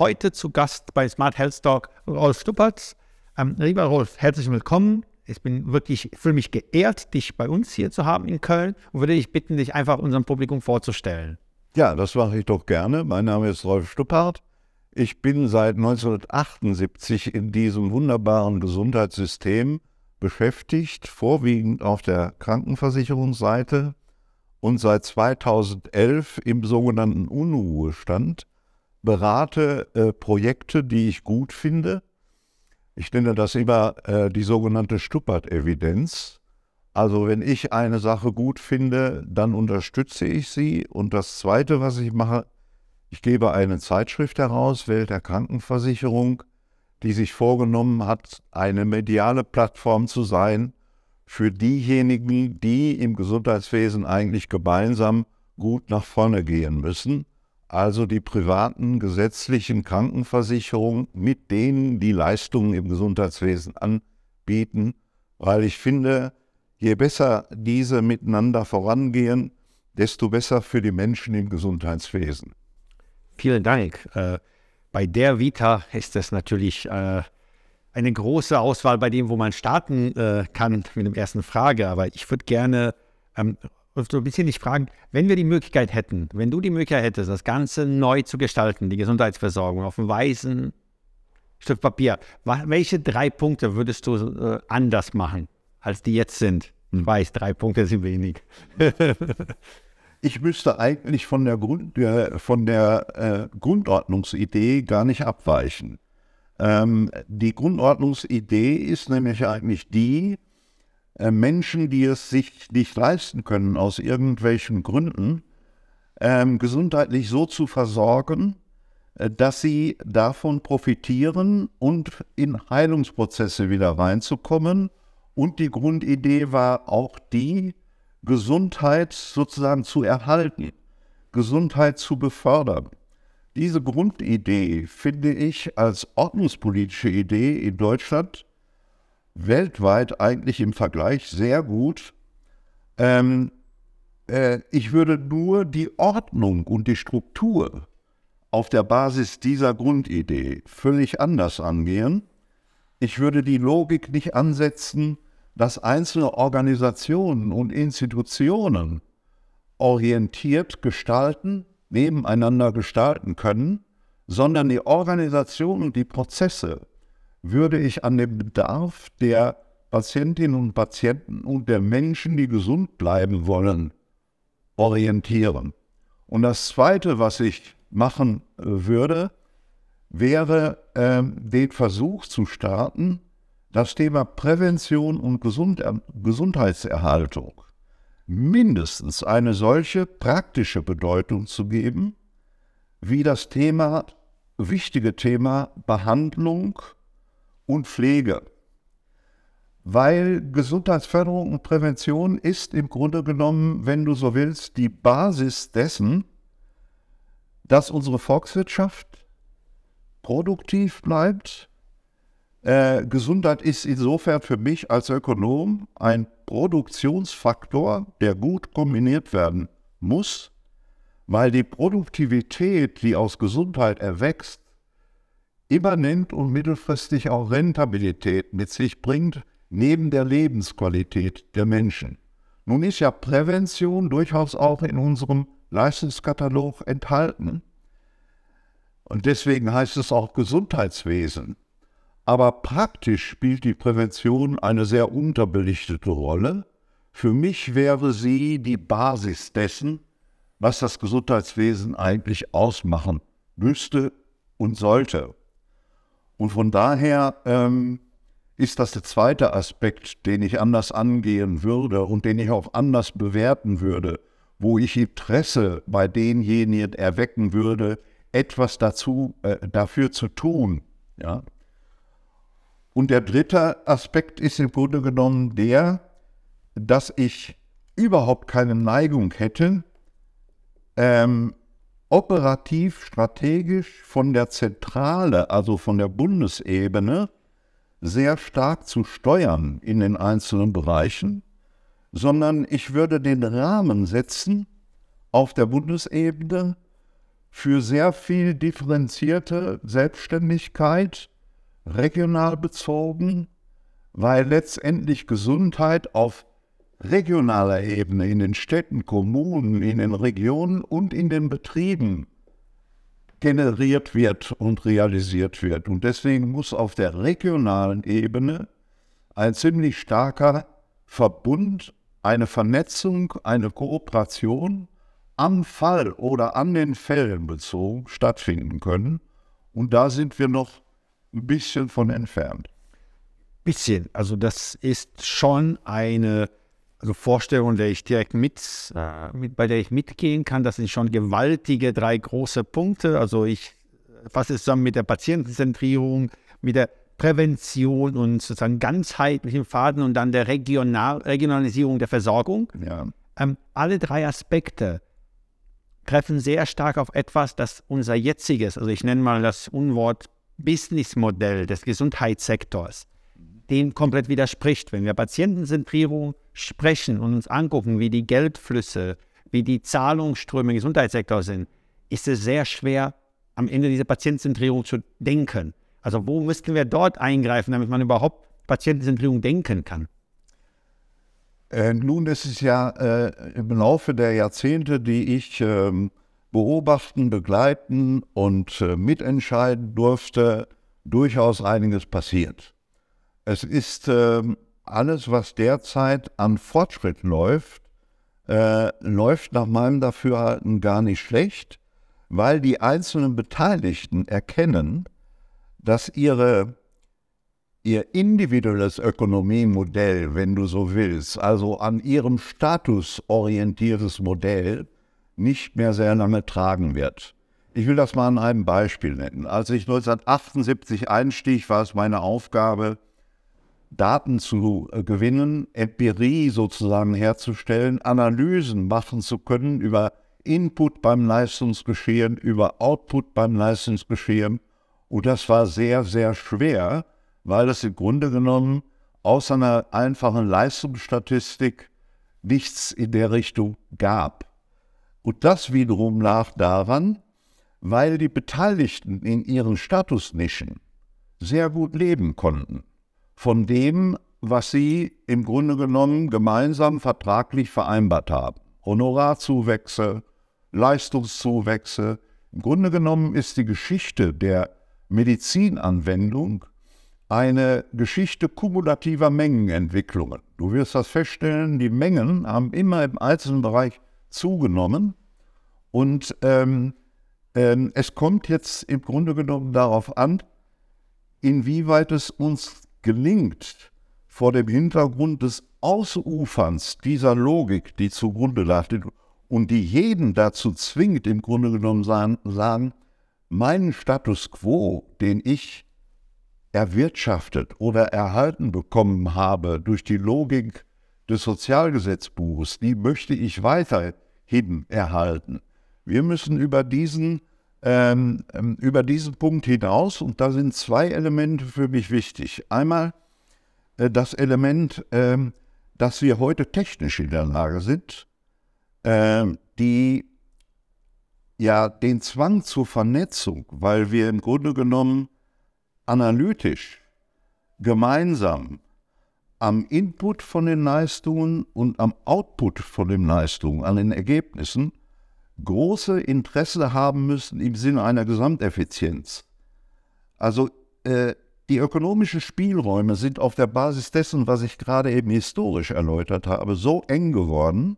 heute zu Gast bei Smart Health Talk Rolf Stuppertz. Ähm, lieber Rolf, herzlich willkommen. Ich bin wirklich, fühle mich geehrt, dich bei uns hier zu haben in Köln und würde dich bitten, dich einfach unserem Publikum vorzustellen. Ja, das mache ich doch gerne. Mein Name ist Rolf Stuppart. Ich bin seit 1978 in diesem wunderbaren Gesundheitssystem beschäftigt, vorwiegend auf der Krankenversicherungsseite und seit 2011 im sogenannten Unruhestand berate äh, Projekte, die ich gut finde. Ich nenne das immer äh, die sogenannte Stuppert-Evidenz. Also wenn ich eine Sache gut finde, dann unterstütze ich sie. Und das Zweite, was ich mache, ich gebe eine Zeitschrift heraus, Welt der Krankenversicherung, die sich vorgenommen hat, eine mediale Plattform zu sein für diejenigen, die im Gesundheitswesen eigentlich gemeinsam gut nach vorne gehen müssen also die privaten gesetzlichen Krankenversicherungen mit denen, die Leistungen im Gesundheitswesen anbieten, weil ich finde, je besser diese miteinander vorangehen, desto besser für die Menschen im Gesundheitswesen. Vielen Dank. Äh, bei der Vita ist es natürlich äh, eine große Auswahl bei dem, wo man starten äh, kann mit der ersten Frage. Aber ich würde gerne ähm, so ein bisschen dich fragen, wenn wir die Möglichkeit hätten, wenn du die Möglichkeit hättest, das Ganze neu zu gestalten, die Gesundheitsversorgung auf einem weißen Stück Papier, welche drei Punkte würdest du äh, anders machen, als die jetzt sind? Ich weiß, drei Punkte sind wenig. ich müsste eigentlich von der, Grund, äh, von der äh, Grundordnungsidee gar nicht abweichen. Ähm, die Grundordnungsidee ist nämlich eigentlich die, äh, Menschen, die es sich nicht leisten können, aus irgendwelchen Gründen, ähm, gesundheitlich so zu versorgen, äh, dass sie davon profitieren und in Heilungsprozesse wieder reinzukommen. Und die Grundidee war auch die, Gesundheit sozusagen zu erhalten, Gesundheit zu befördern. Diese Grundidee finde ich als ordnungspolitische Idee in Deutschland weltweit eigentlich im Vergleich sehr gut. Ähm, äh, ich würde nur die Ordnung und die Struktur auf der Basis dieser Grundidee völlig anders angehen. Ich würde die Logik nicht ansetzen, dass einzelne Organisationen und Institutionen orientiert gestalten, nebeneinander gestalten können, sondern die Organisation und die Prozesse würde ich an dem Bedarf der Patientinnen und Patienten und der Menschen, die gesund bleiben wollen, orientieren. Und das Zweite, was ich machen äh, würde, wäre äh, den Versuch zu starten, das Thema Prävention und Gesund Gesundheitserhaltung mindestens eine solche praktische Bedeutung zu geben, wie das Thema, wichtige Thema Behandlung und Pflege. Weil Gesundheitsförderung und Prävention ist im Grunde genommen, wenn du so willst, die Basis dessen, dass unsere Volkswirtschaft produktiv bleibt. Äh, Gesundheit ist insofern für mich als Ökonom ein Produktionsfaktor, der gut kombiniert werden muss, weil die Produktivität, die aus Gesundheit erwächst, immanent und mittelfristig auch Rentabilität mit sich bringt, neben der Lebensqualität der Menschen. Nun ist ja Prävention durchaus auch in unserem Leistungskatalog enthalten. Und deswegen heißt es auch Gesundheitswesen. Aber praktisch spielt die Prävention eine sehr unterbelichtete Rolle. Für mich wäre sie die Basis dessen, was das Gesundheitswesen eigentlich ausmachen müsste und sollte. Und von daher ähm, ist das der zweite Aspekt, den ich anders angehen würde und den ich auch anders bewerten würde, wo ich Interesse bei denjenigen erwecken würde, etwas dazu, äh, dafür zu tun. Ja? Und der dritte Aspekt ist im Grunde genommen der, dass ich überhaupt keine Neigung hätte, ähm, operativ strategisch von der Zentrale, also von der Bundesebene, sehr stark zu steuern in den einzelnen Bereichen, sondern ich würde den Rahmen setzen auf der Bundesebene für sehr viel differenzierte Selbstständigkeit, regional bezogen, weil letztendlich Gesundheit auf regionaler Ebene in den Städten, Kommunen, in den Regionen und in den Betrieben generiert wird und realisiert wird. Und deswegen muss auf der regionalen Ebene ein ziemlich starker Verbund, eine Vernetzung, eine Kooperation am Fall oder an den Fällen bezogen stattfinden können. Und da sind wir noch ein bisschen von entfernt. Bisschen. Also das ist schon eine also Vorstellung, der ich direkt mit, äh, mit, bei der ich mitgehen kann. Das sind schon gewaltige drei große Punkte. Also ich fasse es zusammen mit der Patientenzentrierung, mit der Prävention und sozusagen ganzheitlichen Faden und dann der Regional Regionalisierung der Versorgung. Ja. Ähm, alle drei Aspekte treffen sehr stark auf etwas, das unser jetziges, also ich nenne mal das Unwort Businessmodell des Gesundheitssektors, dem komplett widerspricht. Wenn wir Patientenzentrierung sprechen und uns angucken, wie die Geldflüsse, wie die Zahlungsströme im Gesundheitssektor sind, ist es sehr schwer, am Ende diese Patientenzentrierung zu denken. Also wo müssten wir dort eingreifen, damit man überhaupt Patientenzentrierung denken kann? Äh, nun, es ist ja äh, im Laufe der Jahrzehnte, die ich äh, beobachten, begleiten und äh, mitentscheiden durfte, durchaus einiges passiert. Es ist ähm, alles, was derzeit an Fortschritt läuft, äh, läuft nach meinem Dafürhalten gar nicht schlecht, weil die einzelnen Beteiligten erkennen, dass ihre ihr individuelles Ökonomiemodell, wenn du so willst, also an ihrem Status orientiertes Modell, nicht mehr sehr lange tragen wird. Ich will das mal an einem Beispiel nennen. Als ich 1978 einstieg, war es meine Aufgabe, Daten zu äh, gewinnen, Empirie sozusagen herzustellen, Analysen machen zu können über Input beim Leistungsgeschehen, über Output beim Leistungsgeschehen. Und das war sehr, sehr schwer, weil es im Grunde genommen aus einer einfachen Leistungsstatistik nichts in der Richtung gab. Und das wiederum lag daran, weil die Beteiligten in ihren Statusnischen sehr gut leben konnten von dem, was sie im Grunde genommen gemeinsam vertraglich vereinbart haben. Honorarzuwächse, Leistungszuwächse. Im Grunde genommen ist die Geschichte der Medizinanwendung eine Geschichte kumulativer Mengenentwicklungen. Du wirst das feststellen, die Mengen haben immer im einzelnen Bereich zugenommen und ähm, ähm, es kommt jetzt im Grunde genommen darauf an, inwieweit es uns gelingt, vor dem Hintergrund des Ausuferns dieser Logik, die zugrunde lag und die jeden dazu zwingt, im Grunde genommen sagen, sagen meinen Status quo, den ich erwirtschaftet oder erhalten bekommen habe durch die Logik des Sozialgesetzbuches, die möchte ich weiterhin erhalten. Wir müssen über diesen, ähm, ähm, über diesen Punkt hinaus, und da sind zwei Elemente für mich wichtig. Einmal äh, das Element, äh, dass wir heute technisch in der Lage sind, äh, die ja den Zwang zur Vernetzung, weil wir im Grunde genommen analytisch gemeinsam am Input von den Leistungen und am Output von den Leistungen, an den Ergebnissen, große Interesse haben müssen im Sinne einer Gesamteffizienz. Also äh, die ökonomischen Spielräume sind auf der Basis dessen, was ich gerade eben historisch erläutert habe, so eng geworden,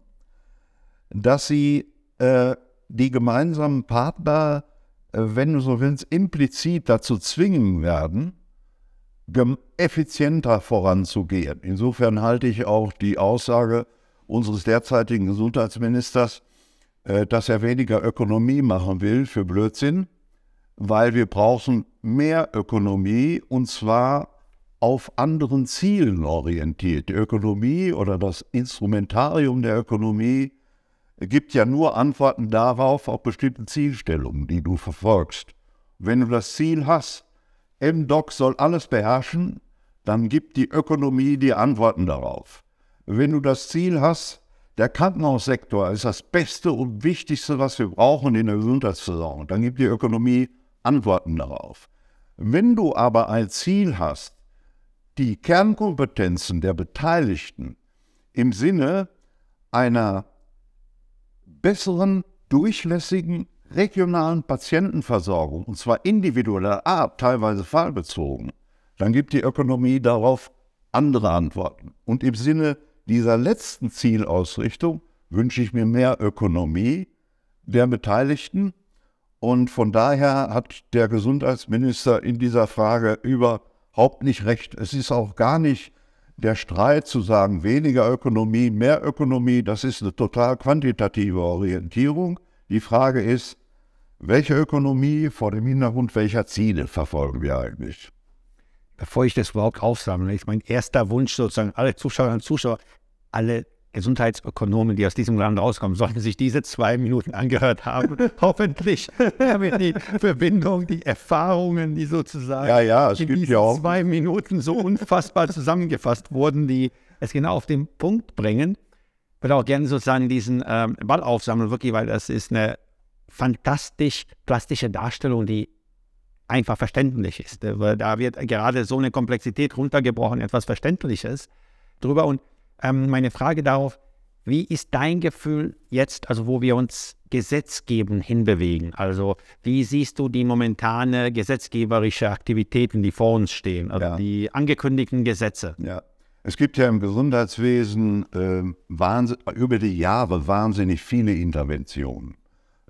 dass sie äh, die gemeinsamen Partner äh, wenn du so willst, implizit dazu zwingen werden, effizienter voranzugehen. Insofern halte ich auch die Aussage unseres derzeitigen Gesundheitsministers, dass er weniger Ökonomie machen will, für Blödsinn, weil wir brauchen mehr Ökonomie und zwar auf anderen Zielen orientiert. Die Ökonomie oder das Instrumentarium der Ökonomie gibt ja nur Antworten darauf, auf bestimmte Zielstellungen, die du verfolgst. Wenn du das Ziel hast, MDoc soll alles beherrschen, dann gibt die Ökonomie die Antworten darauf. Wenn du das Ziel hast, der Krankenhaussektor ist das Beste und Wichtigste, was wir brauchen in der Gesundheitsversorgung. Dann gibt die Ökonomie Antworten darauf. Wenn du aber ein Ziel hast, die Kernkompetenzen der Beteiligten im Sinne einer besseren, durchlässigen, regionalen Patientenversorgung, und zwar individueller Art, teilweise fallbezogen, dann gibt die Ökonomie darauf andere Antworten. Und im Sinne dieser letzten Zielausrichtung wünsche ich mir mehr Ökonomie der Beteiligten. Und von daher hat der Gesundheitsminister in dieser Frage überhaupt nicht recht. Es ist auch gar nicht der Streit zu sagen, weniger Ökonomie, mehr Ökonomie, das ist eine total quantitative Orientierung. Die Frage ist, welche Ökonomie vor dem Hintergrund welcher Ziele verfolgen wir eigentlich? Bevor ich das überhaupt aufsammle, ist mein erster Wunsch sozusagen, alle Zuschauerinnen und Zuschauer, alle Gesundheitsökonomen, die aus diesem Land rauskommen, sollten sich diese zwei Minuten angehört haben. Hoffentlich damit die Verbindung, die Erfahrungen, die sozusagen ja, ja, in diesen ja zwei Minuten so unfassbar zusammengefasst wurden, die es genau auf den Punkt bringen. Ich würde auch gerne sozusagen diesen ähm, Ball aufsammeln, wirklich, weil das ist eine fantastisch plastische Darstellung, die einfach verständlich ist. Da wird gerade so eine Komplexität runtergebrochen, etwas Verständliches drüber. Und ähm, meine Frage darauf, wie ist dein Gefühl jetzt, also wo wir uns Gesetzgeben hinbewegen? Also wie siehst du die momentane gesetzgeberische Aktivitäten, die vor uns stehen, also ja. die angekündigten Gesetze? Ja. Es gibt ja im Gesundheitswesen äh, über die Jahre wahnsinnig viele Interventionen.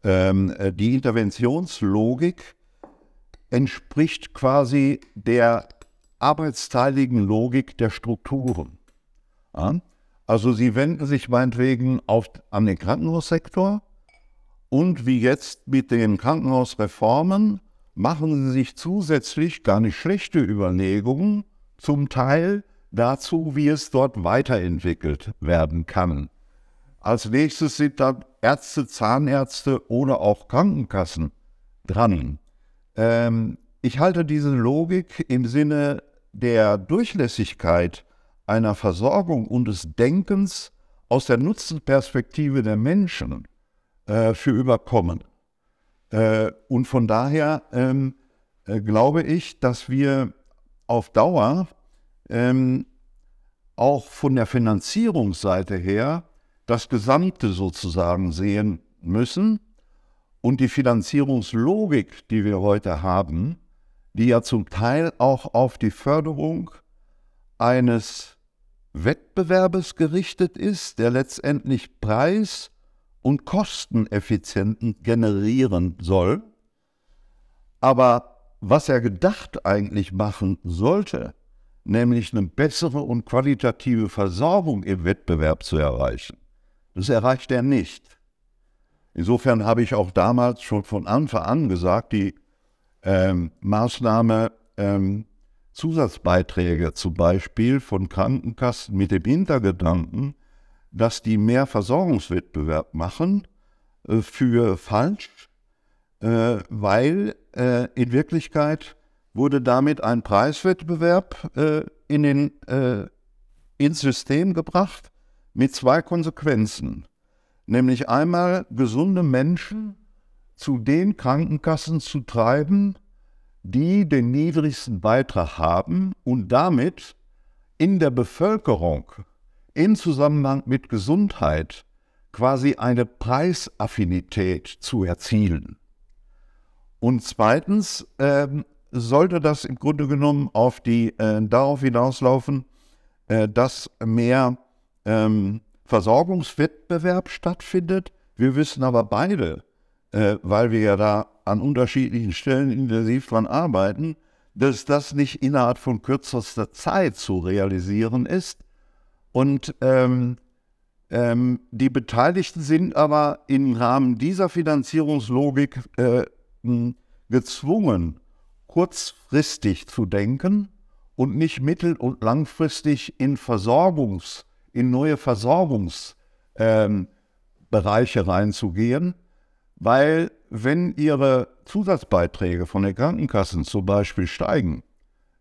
Ähm, äh, die Interventionslogik entspricht quasi der arbeitsteiligen Logik der Strukturen. Ja? Also sie wenden sich meinetwegen auf, an den Krankenhaussektor und wie jetzt mit den Krankenhausreformen machen sie sich zusätzlich gar nicht schlechte Überlegungen, zum Teil dazu, wie es dort weiterentwickelt werden kann. Als nächstes sind dann Ärzte, Zahnärzte oder auch Krankenkassen dran. Ähm, ich halte diese Logik im Sinne der Durchlässigkeit einer Versorgung und des Denkens aus der Nutzenperspektive der Menschen äh, für überkommen. Äh, und von daher ähm, äh, glaube ich, dass wir auf Dauer ähm, auch von der Finanzierungsseite her das Gesamte sozusagen sehen müssen. Und die Finanzierungslogik, die wir heute haben, die ja zum Teil auch auf die Förderung eines Wettbewerbes gerichtet ist, der letztendlich Preis- und Kosteneffizienten generieren soll. Aber was er gedacht eigentlich machen sollte, nämlich eine bessere und qualitative Versorgung im Wettbewerb zu erreichen, das erreicht er nicht. Insofern habe ich auch damals schon von Anfang an gesagt, die ähm, Maßnahme ähm, Zusatzbeiträge zum Beispiel von Krankenkassen mit dem Hintergedanken, dass die mehr Versorgungswettbewerb machen, äh, für falsch, äh, weil äh, in Wirklichkeit wurde damit ein Preiswettbewerb äh, in den, äh, ins System gebracht mit zwei Konsequenzen. Nämlich einmal gesunde Menschen zu den Krankenkassen zu treiben, die den niedrigsten Beitrag haben und damit in der Bevölkerung in Zusammenhang mit Gesundheit quasi eine Preisaffinität zu erzielen. Und zweitens äh, sollte das im Grunde genommen auf die, äh, darauf hinauslaufen, äh, dass mehr ähm, Versorgungswettbewerb stattfindet. Wir wissen aber beide, äh, weil wir ja da an unterschiedlichen Stellen intensiv dran arbeiten, dass das nicht innerhalb von kürzester Zeit zu realisieren ist. Und ähm, ähm, die Beteiligten sind aber im Rahmen dieser Finanzierungslogik äh, gezwungen, kurzfristig zu denken und nicht mittel- und langfristig in Versorgungs- in neue Versorgungsbereiche ähm, reinzugehen, weil wenn Ihre Zusatzbeiträge von den Krankenkassen zum Beispiel steigen,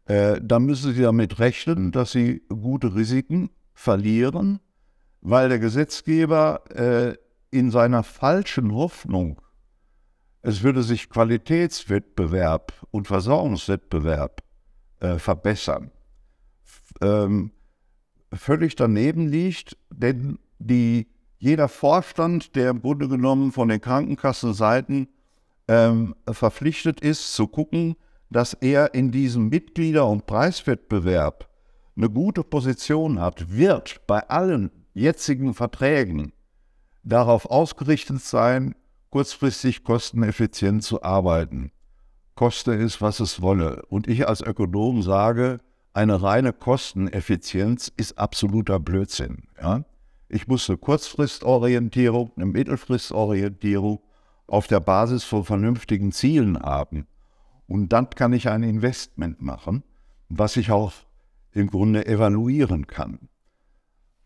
äh, dann müssen Sie damit rechnen, dass Sie gute Risiken verlieren, weil der Gesetzgeber äh, in seiner falschen Hoffnung, es würde sich Qualitätswettbewerb und Versorgungswettbewerb äh, verbessern, ähm, völlig daneben liegt, denn die, jeder Vorstand, der im Grunde genommen von den Krankenkassenseiten ähm, verpflichtet ist, zu gucken, dass er in diesem Mitglieder- und Preiswettbewerb eine gute Position hat, wird bei allen jetzigen Verträgen darauf ausgerichtet sein, kurzfristig kosteneffizient zu arbeiten. Koste es, was es wolle. Und ich als Ökonom sage, eine reine Kosteneffizienz ist absoluter Blödsinn. Ja? Ich muss eine Kurzfristorientierung, eine Mittelfristorientierung auf der Basis von vernünftigen Zielen haben. Und dann kann ich ein Investment machen, was ich auch im Grunde evaluieren kann.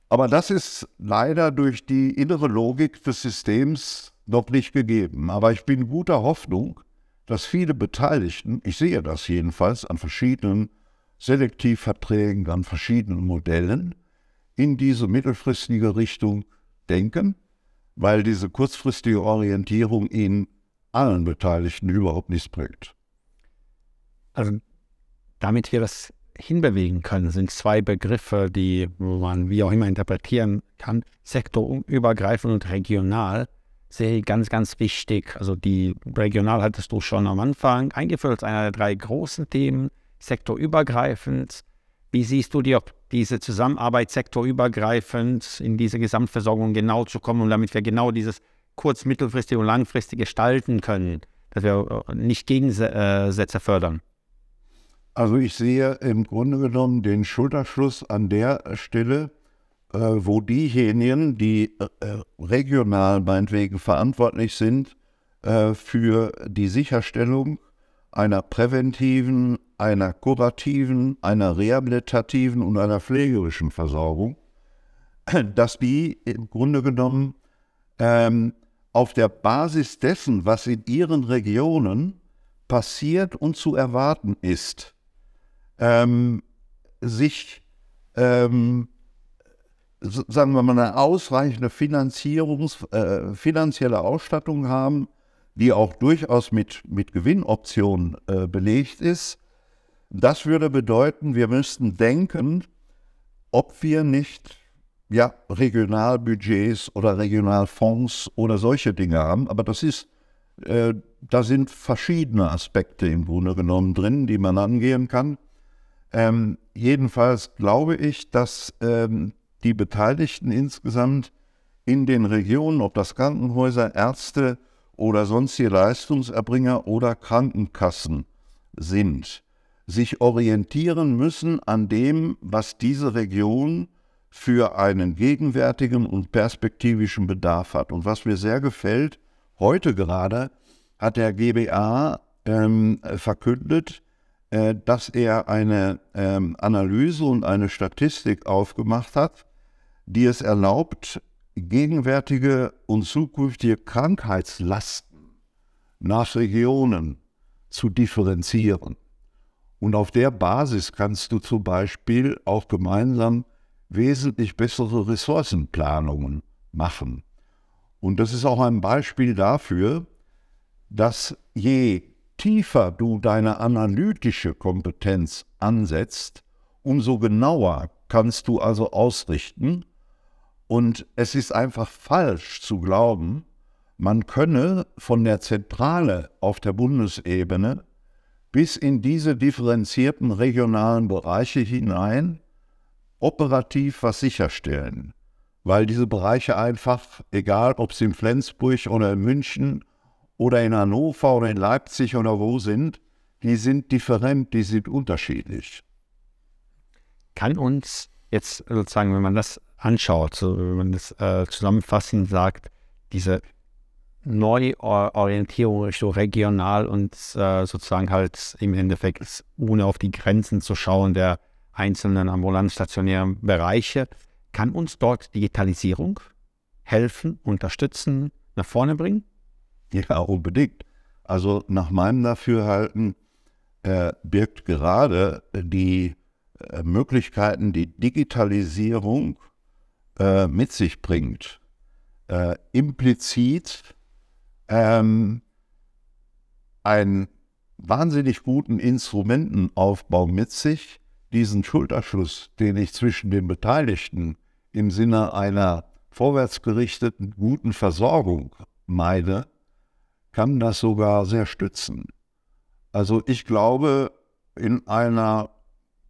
Aber das ist leider durch die innere Logik des Systems noch nicht gegeben. Aber ich bin guter Hoffnung, dass viele Beteiligten, ich sehe das jedenfalls an verschiedenen Selektivverträgen, an verschiedenen Modellen, in diese mittelfristige Richtung denken, weil diese kurzfristige Orientierung ihnen allen Beteiligten überhaupt nichts bringt. Also damit wir das hinbewegen können, sind zwei Begriffe, die man wie auch immer interpretieren kann. Sektorübergreifend und regional ich ganz, ganz wichtig. Also die regional hattest du schon am Anfang eingeführt als einer der drei großen Themen, sektorübergreifend. Wie siehst du ob diese Zusammenarbeit sektorübergreifend in diese Gesamtversorgung genau zu kommen und damit wir genau dieses kurz-, mittelfristige und langfristige gestalten können, dass wir äh, nicht Gegensätze fördern? Also ich sehe im Grunde genommen den Schulterschluss an der Stelle, äh, wo diejenigen, die äh, regional meinetwegen verantwortlich sind äh, für die Sicherstellung einer präventiven, einer kurativen, einer rehabilitativen und einer pflegerischen Versorgung, dass die im Grunde genommen ähm, auf der Basis dessen, was in ihren Regionen passiert und zu erwarten ist, ähm, sich, ähm, sagen wir mal, eine ausreichende Finanzierungs, äh, finanzielle Ausstattung haben, die auch durchaus mit, mit Gewinnoptionen äh, belegt ist. Das würde bedeuten, wir müssten denken, ob wir nicht ja, Regionalbudgets oder Regionalfonds oder solche Dinge haben. Aber das ist, äh, da sind verschiedene Aspekte im Grunde genommen drin, die man angehen kann. Ähm, jedenfalls glaube ich, dass ähm, die Beteiligten insgesamt in den Regionen, ob das Krankenhäuser, Ärzte oder sonstige Leistungserbringer oder Krankenkassen sind, sich orientieren müssen an dem, was diese Region für einen gegenwärtigen und perspektivischen Bedarf hat. Und was mir sehr gefällt, heute gerade hat der GBA ähm, verkündet, äh, dass er eine ähm, Analyse und eine Statistik aufgemacht hat, die es erlaubt, gegenwärtige und zukünftige Krankheitslasten nach Regionen zu differenzieren. Und auf der Basis kannst du zum Beispiel auch gemeinsam wesentlich bessere Ressourcenplanungen machen. Und das ist auch ein Beispiel dafür, dass je tiefer du deine analytische Kompetenz ansetzt, umso genauer kannst du also ausrichten. Und es ist einfach falsch zu glauben, man könne von der Zentrale auf der Bundesebene bis in diese differenzierten regionalen Bereiche hinein operativ was sicherstellen, weil diese Bereiche einfach, egal ob es in Flensburg oder in München oder in Hannover oder in Leipzig oder wo sind, die sind different, die sind unterschiedlich. Kann uns jetzt sozusagen, wenn man das anschaut, so, wenn man das äh, zusammenfassend sagt, diese Neuorientierung Richtung regional und äh, sozusagen halt im Endeffekt ohne auf die Grenzen zu schauen der einzelnen ambulant stationären Bereiche, kann uns dort Digitalisierung helfen, unterstützen, nach vorne bringen? Ja, unbedingt. Also nach meinem Dafürhalten äh, birgt gerade die äh, Möglichkeiten, die Digitalisierung äh, mit sich bringt, äh, implizit ähm, einen wahnsinnig guten Instrumentenaufbau mit sich, diesen Schulterschluss, den ich zwischen den Beteiligten im Sinne einer vorwärtsgerichteten guten Versorgung meine, kann das sogar sehr stützen. Also ich glaube, in einer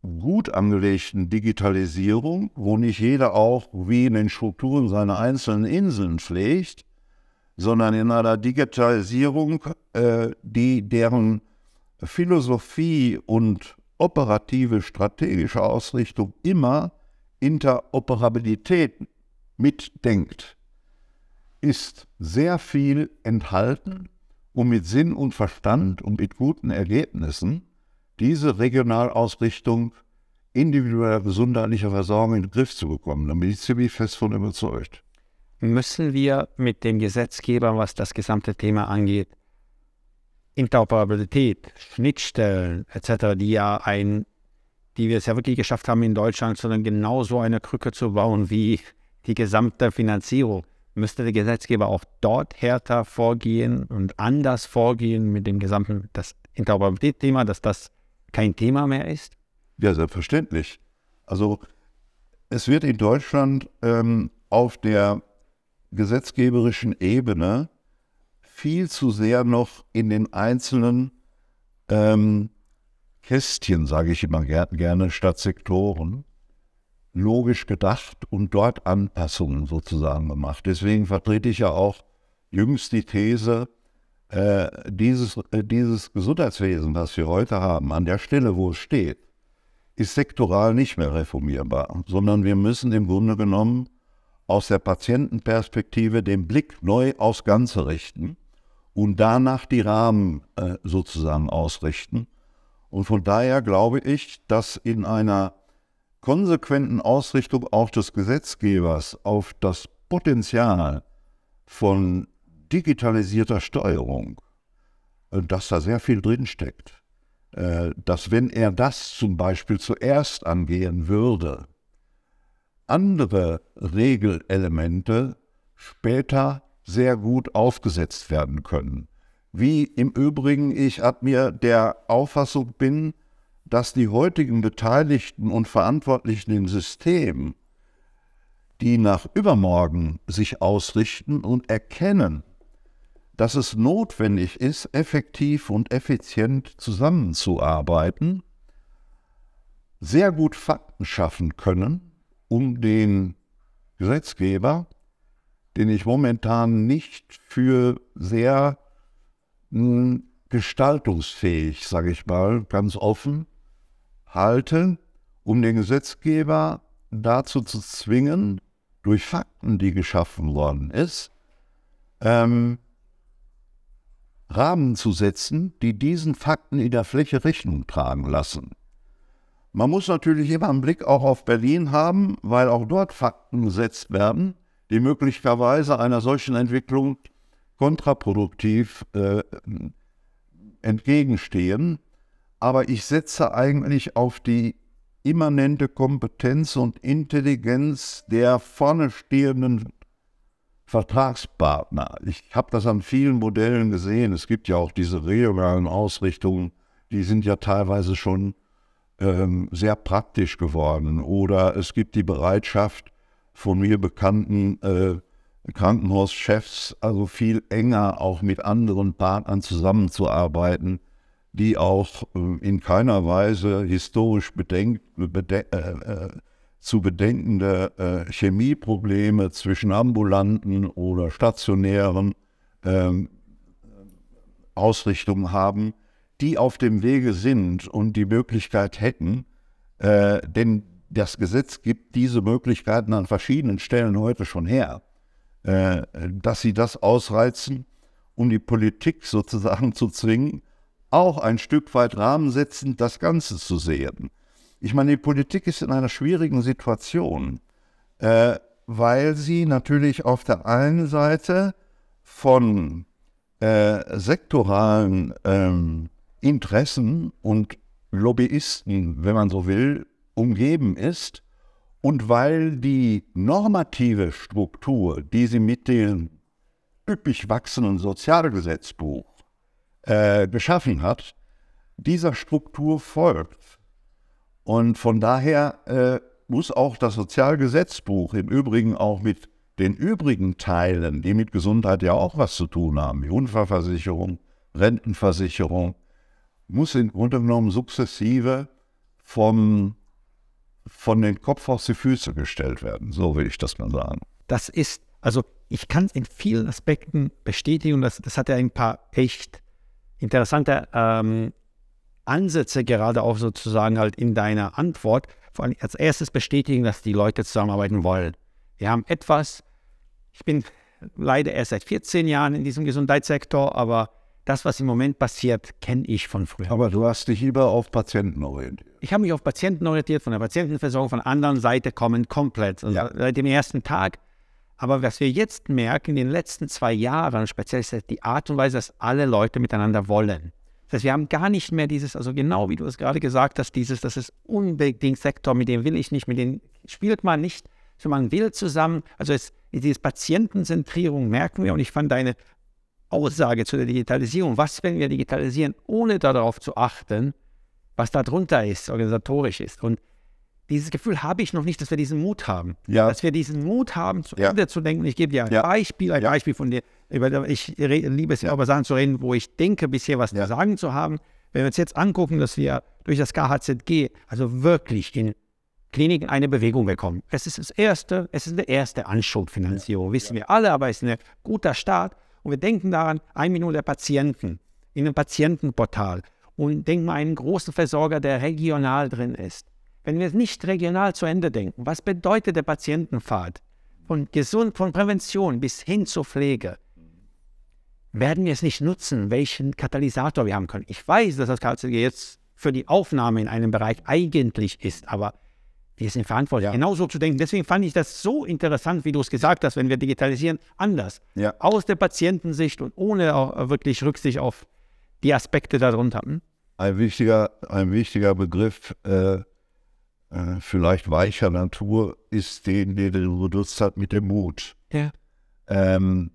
gut angelegten Digitalisierung, wo nicht jeder auch wie in den Strukturen seine einzelnen Inseln pflegt, sondern in einer Digitalisierung, äh, die deren Philosophie und operative strategische Ausrichtung immer Interoperabilität mitdenkt, ist sehr viel enthalten, um mit Sinn und Verstand und mit guten Ergebnissen diese Regionalausrichtung individueller gesundheitlicher Versorgung in den Griff zu bekommen. Da bin ich ziemlich fest von überzeugt. Müssen wir mit dem Gesetzgeber, was das gesamte Thema angeht, Interoperabilität, Schnittstellen etc., die ja ein, die wir es ja wirklich geschafft haben in Deutschland, sondern genauso eine Krücke zu bauen wie die gesamte Finanzierung. Müsste der Gesetzgeber auch dort härter vorgehen und anders vorgehen mit dem gesamten das Interoperabilität-Thema, dass das kein Thema mehr ist? Ja, selbstverständlich. Also es wird in Deutschland ähm, auf der gesetzgeberischen Ebene viel zu sehr noch in den einzelnen ähm, Kästchen, sage ich immer gerne, statt Sektoren, logisch gedacht und dort Anpassungen sozusagen gemacht. Deswegen vertrete ich ja auch jüngst die These, äh, dieses, äh, dieses Gesundheitswesen, was wir heute haben, an der Stelle, wo es steht, ist sektoral nicht mehr reformierbar, sondern wir müssen im Grunde genommen aus der Patientenperspektive den Blick neu aufs Ganze richten und danach die Rahmen äh, sozusagen ausrichten. Und von daher glaube ich, dass in einer konsequenten Ausrichtung auch des Gesetzgebers auf das Potenzial von digitalisierter Steuerung, äh, dass da sehr viel drinsteckt. Äh, dass wenn er das zum Beispiel zuerst angehen würde, andere Regelelemente später sehr gut aufgesetzt werden können. Wie im Übrigen ich ab mir der Auffassung bin, dass die heutigen Beteiligten und Verantwortlichen im System, die nach übermorgen sich ausrichten und erkennen, dass es notwendig ist, effektiv und effizient zusammenzuarbeiten, sehr gut Fakten schaffen können, um den Gesetzgeber, den ich momentan nicht für sehr hm, gestaltungsfähig, sage ich mal, ganz offen halte, um den Gesetzgeber dazu zu zwingen, durch Fakten, die geschaffen worden ist, ähm, Rahmen zu setzen, die diesen Fakten in der Fläche Rechnung tragen lassen. Man muss natürlich immer einen Blick auch auf Berlin haben, weil auch dort Fakten gesetzt werden, die möglicherweise einer solchen Entwicklung kontraproduktiv äh, entgegenstehen. Aber ich setze eigentlich auf die immanente Kompetenz und Intelligenz der vorne stehenden Vertragspartner. Ich habe das an vielen Modellen gesehen. Es gibt ja auch diese regionalen Ausrichtungen, die sind ja teilweise schon ähm, sehr praktisch geworden. Oder es gibt die Bereitschaft von mir bekannten äh, Krankenhauschefs, also viel enger auch mit anderen Partnern zusammenzuarbeiten, die auch äh, in keiner Weise historisch bedenkt, bede äh, äh zu bedenkende äh, Chemieprobleme zwischen ambulanten oder stationären ähm, Ausrichtungen haben, die auf dem Wege sind und die Möglichkeit hätten, äh, denn das Gesetz gibt diese Möglichkeiten an verschiedenen Stellen heute schon her, äh, dass sie das ausreizen, um die Politik sozusagen zu zwingen, auch ein Stück weit rahmensetzend das Ganze zu sehen. Ich meine, die Politik ist in einer schwierigen Situation, äh, weil sie natürlich auf der einen Seite von äh, sektoralen ähm, Interessen und Lobbyisten, wenn man so will, umgeben ist Und weil die normative Struktur, die sie mit dem üppig wachsenden Sozialgesetzbuch äh, geschaffen hat, dieser Struktur folgt. Und von daher äh, muss auch das Sozialgesetzbuch im Übrigen auch mit den übrigen Teilen, die mit Gesundheit ja auch was zu tun haben, wie Unfallversicherung, Rentenversicherung, muss im Grunde genommen sukzessive vom, von den Kopf auf die Füße gestellt werden. So will ich das mal sagen. Das ist, also ich kann es in vielen Aspekten bestätigen das, das hat ja ein paar echt interessante ähm, Ansätze gerade auch sozusagen halt in deiner Antwort. Vor allem als erstes bestätigen, dass die Leute zusammenarbeiten wollen. Wir haben etwas, ich bin leider erst seit 14 Jahren in diesem Gesundheitssektor, aber das, was im Moment passiert, kenne ich von früher. Aber du hast dich lieber auf Patienten orientiert. Ich habe mich auf Patienten orientiert, von der Patientenversorgung, von der anderen Seite kommen komplett. Also ja. Seit dem ersten Tag. Aber was wir jetzt merken, in den letzten zwei Jahren, speziell ist die Art und Weise, dass alle Leute miteinander wollen. Das heißt, wir haben gar nicht mehr dieses, also genau wie du es gerade gesagt hast, dieses, das ist unbedingt Sektor, mit dem will ich nicht, mit dem spielt man nicht so man will zusammen, also es, diese Patientenzentrierung merken wir und ich fand deine Aussage zu der Digitalisierung, was, wenn wir digitalisieren, ohne darauf zu achten, was da drunter ist, organisatorisch ist. Und dieses Gefühl habe ich noch nicht, dass wir diesen Mut haben. Ja. Dass wir diesen Mut haben, zu ja. Ende zu denken. Ich gebe dir ein ja. Beispiel, ein Beispiel von dir. Ich liebe es ja über Sachen zu reden, wo ich denke, bisher was zu sagen zu haben. Wenn wir uns jetzt angucken, dass wir durch das KHZG also wirklich in Kliniken eine Bewegung bekommen. Es ist das erste, es ist eine erste Anschubfinanzierung, wissen wir alle, aber es ist ein guter Start. Und wir denken daran, ein Minute der Patienten in einem Patientenportal und denken mal einen großen Versorger, der regional drin ist. Wenn wir es nicht regional zu Ende denken, was bedeutet der Patientenpfad? Von gesund, von Prävention bis hin zur Pflege. Werden wir es nicht nutzen, welchen Katalysator wir haben können? Ich weiß, dass das KZG jetzt für die Aufnahme in einem Bereich eigentlich ist, aber wir sind verantwortlich, ja. genauso zu denken. Deswegen fand ich das so interessant, wie du es gesagt hast, wenn wir digitalisieren, anders. Ja. Aus der Patientensicht und ohne auch wirklich Rücksicht auf die Aspekte darunter. Ein wichtiger, ein wichtiger Begriff, äh, äh, vielleicht weicher Natur, ist den, den du benutzt hast mit dem Mut. Ja. Ähm,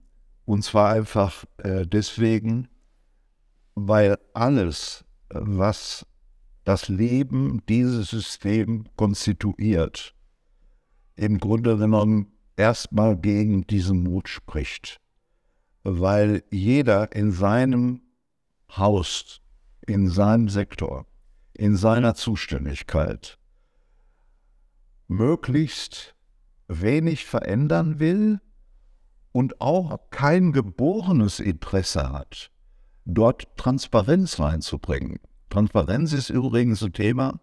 und zwar einfach äh, deswegen, weil alles, was das Leben dieses System konstituiert, im Grunde genommen erstmal gegen diesen Mut spricht. Weil jeder in seinem Haus, in seinem Sektor, in seiner Zuständigkeit möglichst wenig verändern will und auch kein geborenes Interesse hat, dort Transparenz reinzubringen. Transparenz ist übrigens ein Thema,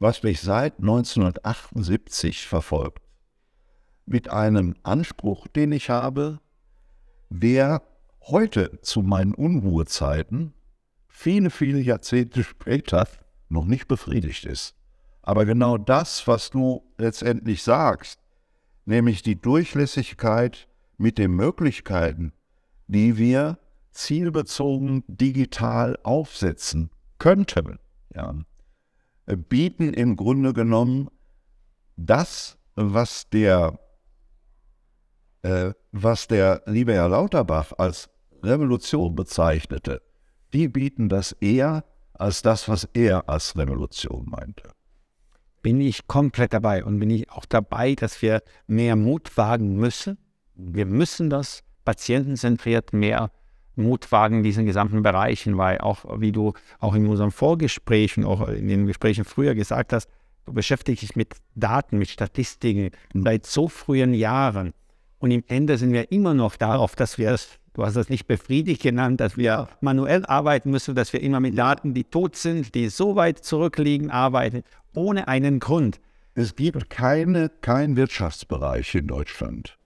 was mich seit 1978 verfolgt. Mit einem Anspruch, den ich habe, der heute zu meinen Unruhezeiten, viele, viele Jahrzehnte später, noch nicht befriedigt ist. Aber genau das, was du letztendlich sagst, nämlich die Durchlässigkeit mit den Möglichkeiten, die wir zielbezogen digital aufsetzen, könnten, ja, bieten im Grunde genommen das, was der, äh, was der liebe Herr Lauterbach als Revolution bezeichnete, die bieten das eher als das, was er als Revolution meinte. Bin ich komplett dabei und bin ich auch dabei, dass wir mehr Mut wagen müssen. Wir müssen das patientenzentriert mehr Mut wagen in diesen gesamten Bereichen, weil auch, wie du auch in unseren Vorgesprächen, auch in den Gesprächen früher gesagt hast, du beschäftigst dich mit Daten, mit Statistiken seit so frühen Jahren. Und im Ende sind wir immer noch darauf, dass wir es, du hast es nicht befriedigt genannt, dass wir manuell arbeiten müssen, dass wir immer mit Daten, die tot sind, die so weit zurückliegen, arbeiten, ohne einen Grund. Es gibt keine, keinen Wirtschaftsbereich in Deutschland,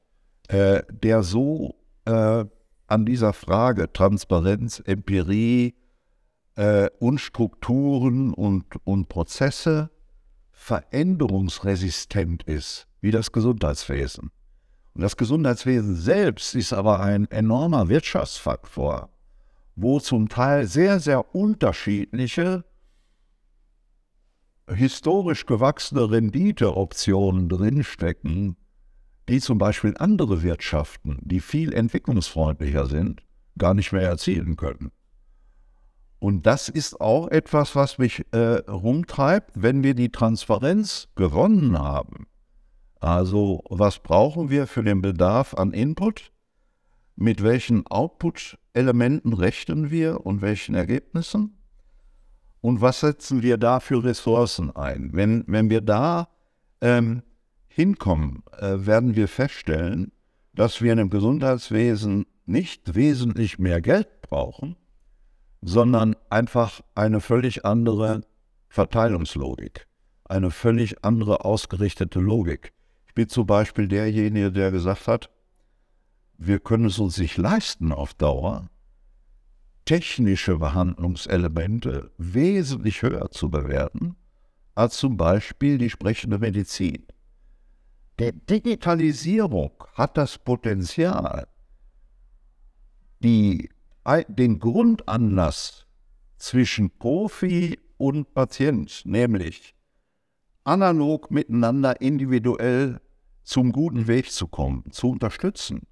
äh, der so äh, an dieser Frage Transparenz, Empirie äh, und Strukturen und, und Prozesse veränderungsresistent ist, wie das Gesundheitswesen. Und das Gesundheitswesen selbst ist aber ein enormer Wirtschaftsfaktor, wo zum Teil sehr, sehr unterschiedliche historisch gewachsene Renditeoptionen drinstecken, die zum Beispiel andere Wirtschaften, die viel entwicklungsfreundlicher sind, gar nicht mehr erzielen können. Und das ist auch etwas, was mich äh, rumtreibt, wenn wir die Transparenz gewonnen haben. Also was brauchen wir für den Bedarf an Input? Mit welchen Output-Elementen rechnen wir und welchen Ergebnissen? Und was setzen wir da für Ressourcen ein? Wenn, wenn wir da ähm, hinkommen, äh, werden wir feststellen, dass wir in dem Gesundheitswesen nicht wesentlich mehr Geld brauchen, sondern einfach eine völlig andere Verteilungslogik, eine völlig andere ausgerichtete Logik. Ich bin zum Beispiel derjenige, der gesagt hat, wir können es uns nicht leisten auf Dauer, technische Behandlungselemente wesentlich höher zu bewerten als zum Beispiel die sprechende Medizin. Die Digitalisierung hat das Potenzial, die, den Grundanlass zwischen Profi und Patient, nämlich analog miteinander individuell zum guten Weg zu kommen, zu unterstützen.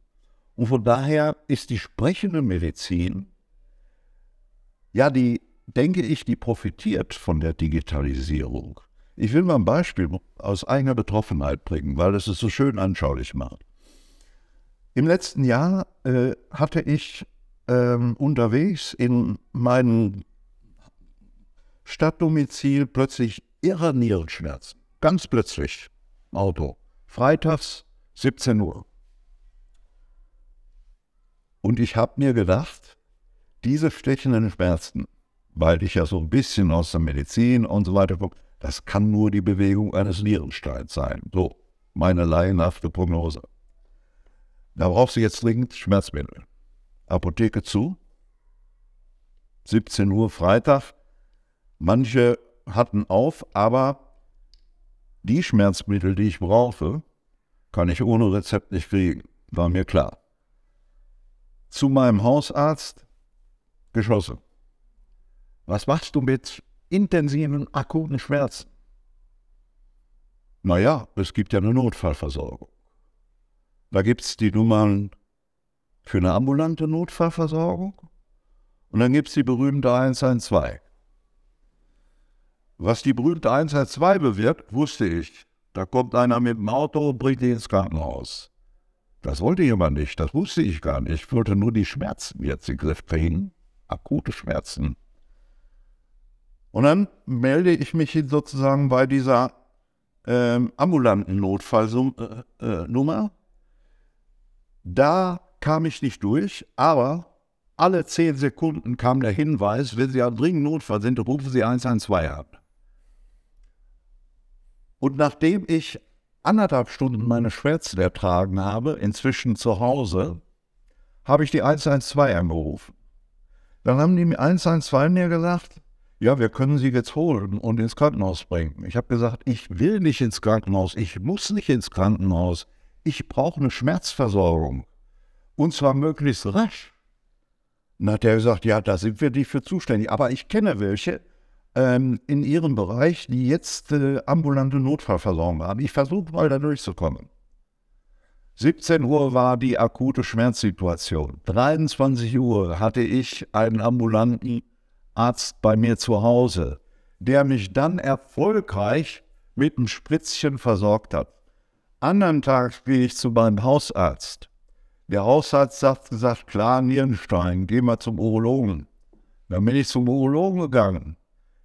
Und von daher ist die sprechende Medizin, ja, die, denke ich, die profitiert von der Digitalisierung. Ich will mal ein Beispiel aus eigener Betroffenheit bringen, weil es es so schön anschaulich macht. Im letzten Jahr äh, hatte ich ähm, unterwegs in meinem Stadtdomizil plötzlich irre Nierenschmerzen. Ganz plötzlich. Auto. Freitags 17 Uhr. Und ich habe mir gedacht, diese stechenden Schmerzen, weil ich ja so ein bisschen aus der Medizin und so weiter komme, das kann nur die Bewegung eines Nierensteins sein. So, meine laienhafte Prognose. Da brauchst du jetzt dringend Schmerzmittel. Apotheke zu. 17 Uhr Freitag. Manche hatten auf, aber die Schmerzmittel, die ich brauche, kann ich ohne Rezept nicht kriegen. War mir klar. Zu meinem Hausarzt geschlossen. Was machst du mit intensiven akuten Schmerzen? Naja, es gibt ja eine Notfallversorgung. Da gibt es die Nummern für eine ambulante Notfallversorgung und dann gibt es die berühmte 112. Was die berühmte 112 bewirkt, wusste ich. Da kommt einer mit dem Auto und bringt dich ins Krankenhaus. Das wollte aber nicht, das wusste ich gar nicht. Ich wollte nur die Schmerzen jetzt in den Griff kriegen, akute Schmerzen. Und dann melde ich mich sozusagen bei dieser ähm, ambulanten Notfallnummer. Äh, äh, da kam ich nicht durch, aber alle zehn Sekunden kam der Hinweis, wenn Sie einen dringenden Notfall sind, rufen Sie 112 an. Und nachdem ich anderthalb Stunden meine Schmerzen ertragen habe, inzwischen zu Hause, habe ich die 112 angerufen. Dann haben die mir 112 mir gesagt, ja, wir können Sie jetzt holen und ins Krankenhaus bringen. Ich habe gesagt, ich will nicht ins Krankenhaus, ich muss nicht ins Krankenhaus, ich brauche eine Schmerzversorgung. Und zwar möglichst rasch. Dann hat er gesagt, ja, da sind wir nicht für zuständig. Aber ich kenne welche ähm, in ihrem Bereich, die jetzt äh, ambulante Notfallversorgung haben. Ich versuche mal da durchzukommen. 17 Uhr war die akute Schmerzsituation. 23 Uhr hatte ich einen ambulanten Arzt bei mir zu Hause, der mich dann erfolgreich mit einem Spritzchen versorgt hat. Andern Tag gehe ich zu meinem Hausarzt. Der Hausarzt hat gesagt, klar, Nierenstein, geh mal zum Urologen. Dann bin ich zum Urologen gegangen.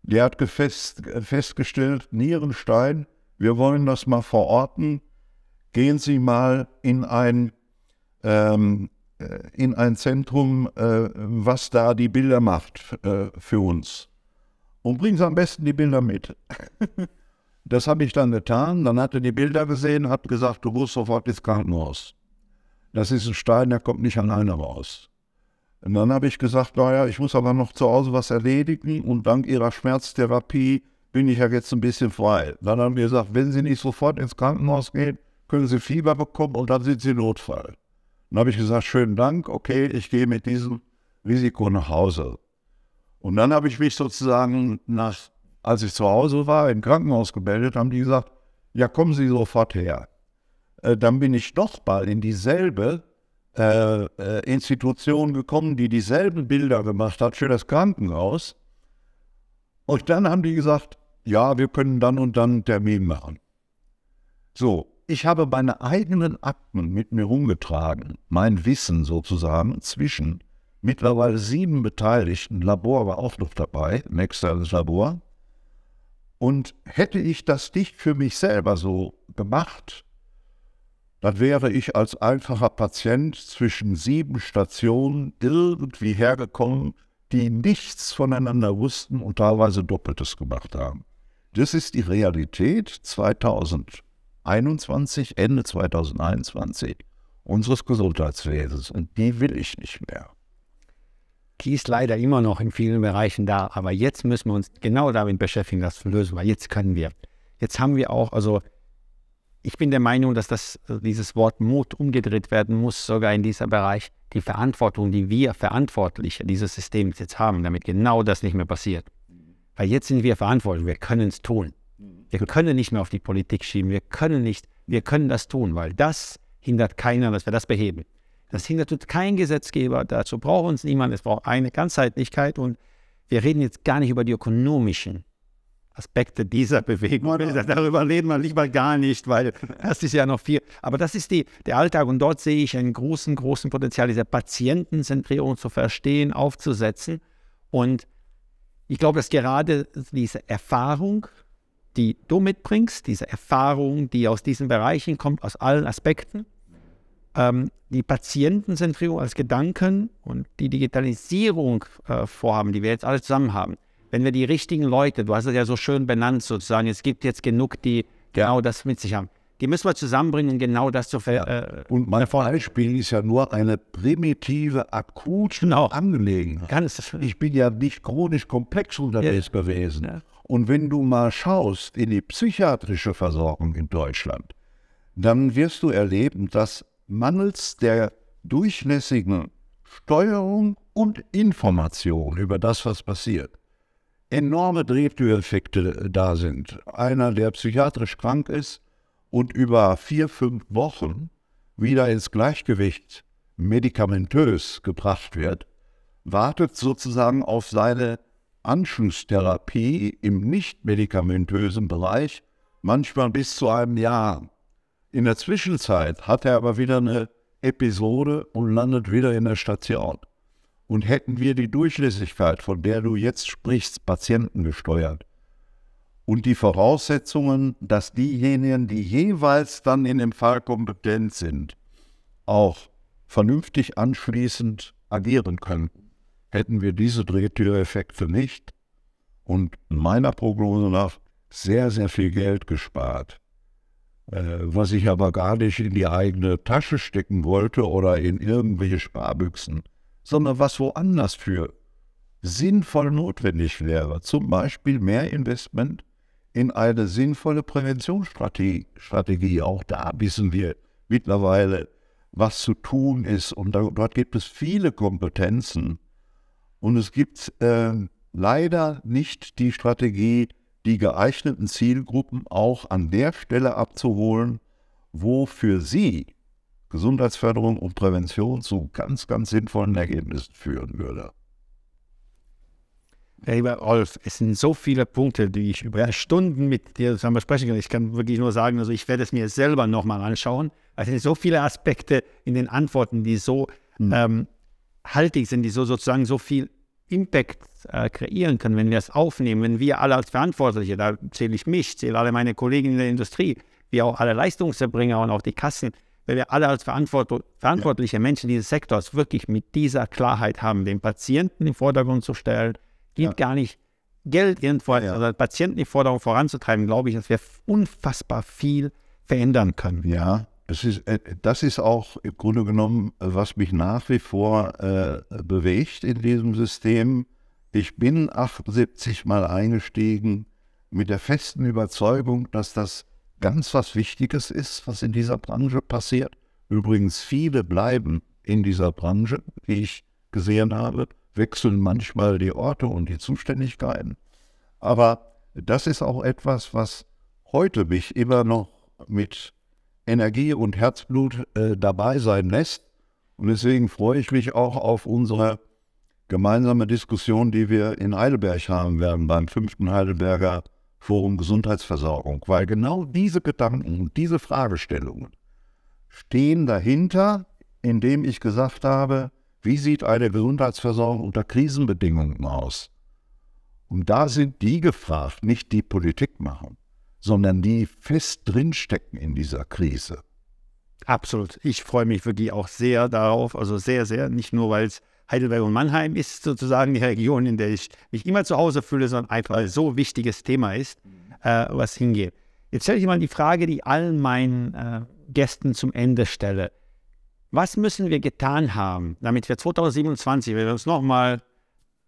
Der hat fest, festgestellt, Nierenstein, wir wollen das mal verorten. Gehen Sie mal in ein, ähm, äh, in ein Zentrum, äh, was da die Bilder macht äh, für uns. Und bringen Sie am besten die Bilder mit. das habe ich dann getan. Dann hat er die Bilder gesehen, hat gesagt, du musst sofort ins Krankenhaus. Das ist ein Stein, der kommt nicht alleine raus. Und dann habe ich gesagt, naja, ich muss aber noch zu Hause was erledigen und dank Ihrer Schmerztherapie bin ich ja jetzt ein bisschen frei. Dann haben wir gesagt, wenn Sie nicht sofort ins Krankenhaus gehen, können Sie Fieber bekommen und dann sind Sie Notfall. Dann habe ich gesagt, schönen Dank, okay, ich gehe mit diesem Risiko nach Hause. Und dann habe ich mich sozusagen nach als ich zu Hause war, im Krankenhaus gemeldet, haben die gesagt, ja, kommen Sie sofort her. Äh, dann bin ich doch mal in dieselbe äh, äh, Institution gekommen, die dieselben Bilder gemacht hat für das Krankenhaus. Und dann haben die gesagt, ja, wir können dann und dann einen Termin machen. So, ich habe meine eigenen Akten mit mir rumgetragen, mein Wissen sozusagen zwischen mittlerweile sieben Beteiligten, Labor war auch noch dabei, ein externes Labor. Und hätte ich das nicht für mich selber so gemacht, dann wäre ich als einfacher Patient zwischen sieben Stationen irgendwie hergekommen, die nichts voneinander wussten und teilweise Doppeltes gemacht haben. Das ist die Realität 2021, Ende 2021 unseres Gesundheitswesens und die will ich nicht mehr. Die ist leider immer noch in vielen Bereichen da, aber jetzt müssen wir uns genau damit beschäftigen, das zu lösen, weil jetzt können wir. Jetzt haben wir auch, also ich bin der Meinung, dass das, dieses Wort Mut umgedreht werden muss, sogar in diesem Bereich. Die Verantwortung, die wir Verantwortliche dieses Systems jetzt haben, damit genau das nicht mehr passiert. Weil jetzt sind wir verantwortlich, wir können es tun. Wir können nicht mehr auf die Politik schieben, wir können nicht, wir können das tun, weil das hindert keiner, dass wir das beheben. Das hindert kein Gesetzgeber, dazu braucht uns niemand, es braucht eine Ganzheitlichkeit und wir reden jetzt gar nicht über die ökonomischen Aspekte dieser Bewegung. Darüber reden wir lieber gar nicht, weil das ist ja noch viel. Aber das ist die, der Alltag und dort sehe ich einen großen, großen Potenzial, diese Patientenzentrierung zu verstehen, aufzusetzen. Und ich glaube, dass gerade diese Erfahrung, die du mitbringst, diese Erfahrung, die aus diesen Bereichen kommt, aus allen Aspekten, ähm, die Patientenzentrierung als Gedanken und die Digitalisierung äh, vorhaben, die wir jetzt alle zusammen haben, wenn wir die richtigen Leute, du hast es ja so schön benannt sozusagen, es gibt jetzt genug, die genau das mit sich haben. Die müssen wir zusammenbringen, genau das zu ver ja. äh, Und mein Beispiel ist ja nur eine primitive, akute genau. Angelegenheit. Ganz, ich bin ja nicht chronisch komplex unterwegs ja. gewesen. Ja. Und wenn du mal schaust in die psychiatrische Versorgung in Deutschland, dann wirst du erleben, dass mangels der durchlässigen Steuerung und Information über das, was passiert, enorme Drehtüreffekte da sind. Einer, der psychiatrisch krank ist und über vier, fünf Wochen wieder ins Gleichgewicht medikamentös gebracht wird, wartet sozusagen auf seine Anschlusstherapie im nicht medikamentösen Bereich manchmal bis zu einem Jahr. In der Zwischenzeit hat er aber wieder eine Episode und landet wieder in der Station. Und hätten wir die Durchlässigkeit, von der du jetzt sprichst, patientengesteuert, und die Voraussetzungen, dass diejenigen, die jeweils dann in dem Fall kompetent sind, auch vernünftig anschließend agieren könnten, hätten wir diese Drehtüreffekte nicht und meiner Prognose nach sehr, sehr viel Geld gespart, äh, was ich aber gar nicht in die eigene Tasche stecken wollte oder in irgendwelche Sparbüchsen sondern was woanders für sinnvoll notwendig wäre. Zum Beispiel mehr Investment in eine sinnvolle Präventionsstrategie. Auch da wissen wir mittlerweile, was zu tun ist. Und dort gibt es viele Kompetenzen. Und es gibt äh, leider nicht die Strategie, die geeigneten Zielgruppen auch an der Stelle abzuholen, wo für sie Gesundheitsförderung und Prävention zu ganz, ganz sinnvollen Ergebnissen führen würde. Lieber Rolf, es sind so viele Punkte, die ich über Stunden mit dir zusammen besprechen kann. Ich kann wirklich nur sagen, also ich werde es mir selber nochmal anschauen. Es sind so viele Aspekte in den Antworten, die so hm. ähm, haltig sind, die so sozusagen so viel Impact äh, kreieren können, wenn wir es aufnehmen, wenn wir alle als Verantwortliche, da zähle ich mich, zähle alle meine Kollegen in der Industrie, wie auch alle Leistungserbringer und auch die Kassen, wenn wir alle als verantwortliche Menschen dieses Sektors wirklich mit dieser Klarheit haben, den Patienten im Vordergrund zu stellen, geht ja. gar nicht Geld irgendwo, ja. also Patienten die Forderung voranzutreiben, glaube ich, dass wir unfassbar viel verändern können. Ja, das ist, äh, das ist auch im Grunde genommen, was mich nach wie vor äh, bewegt in diesem System. Ich bin 78 mal eingestiegen mit der festen Überzeugung, dass das ganz was Wichtiges ist, was in dieser Branche passiert. Übrigens, viele bleiben in dieser Branche, wie ich gesehen habe, wechseln manchmal die Orte und die Zuständigkeiten. Aber das ist auch etwas, was heute mich immer noch mit Energie und Herzblut äh, dabei sein lässt. Und deswegen freue ich mich auch auf unsere gemeinsame Diskussion, die wir in Heidelberg haben werden, beim fünften Heidelberger Forum Gesundheitsversorgung, weil genau diese Gedanken und diese Fragestellungen stehen dahinter, indem ich gesagt habe, wie sieht eine Gesundheitsversorgung unter Krisenbedingungen aus? Und da sind die gefragt, nicht die Politik machen, sondern die fest drinstecken in dieser Krise. Absolut. Ich freue mich wirklich auch sehr darauf, also sehr, sehr, nicht nur, weil es Heidelberg und Mannheim ist sozusagen die Region, in der ich mich immer zu Hause fühle, sondern einfach ein so wichtiges Thema ist, äh, was hingeht. Jetzt stelle ich mal die Frage, die allen meinen äh, Gästen zum Ende stelle. Was müssen wir getan haben, damit wir 2027, wenn wir uns nochmal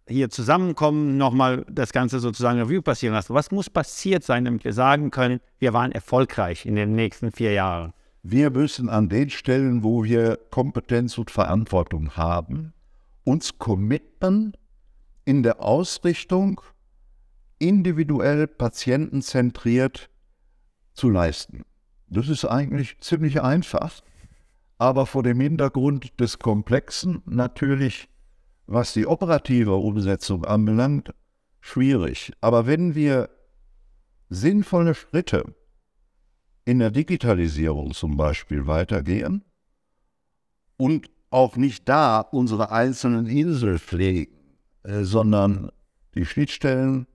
hier zusammenkommen, nochmal das Ganze sozusagen Review passieren lassen. Was muss passiert sein, damit wir sagen können, wir waren erfolgreich in den nächsten vier Jahren? Wir müssen an den Stellen, wo wir Kompetenz und Verantwortung haben, uns committen in der Ausrichtung individuell patientenzentriert zu leisten. Das ist eigentlich ziemlich einfach, aber vor dem Hintergrund des Komplexen natürlich was die operative Umsetzung anbelangt, schwierig. Aber wenn wir sinnvolle Schritte in der Digitalisierung zum Beispiel weitergehen und auch nicht da unsere einzelnen Inseln pflegen, äh, sondern die Schnittstellen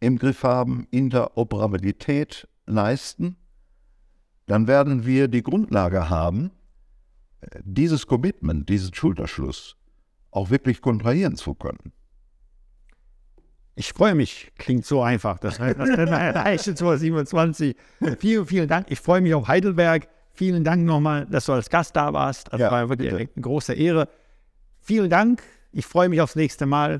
im Griff haben, Interoperabilität leisten, dann werden wir die Grundlage haben, äh, dieses Commitment, diesen Schulterschluss auch wirklich kontrahieren zu können. Ich freue mich, klingt so einfach. Das heißt, das erreichen 2027. Vielen, vielen Dank. Ich freue mich auf Heidelberg. Vielen Dank nochmal, dass du als Gast da warst. Das ja, war wirklich bitte. eine große Ehre. Vielen Dank. Ich freue mich aufs nächste Mal.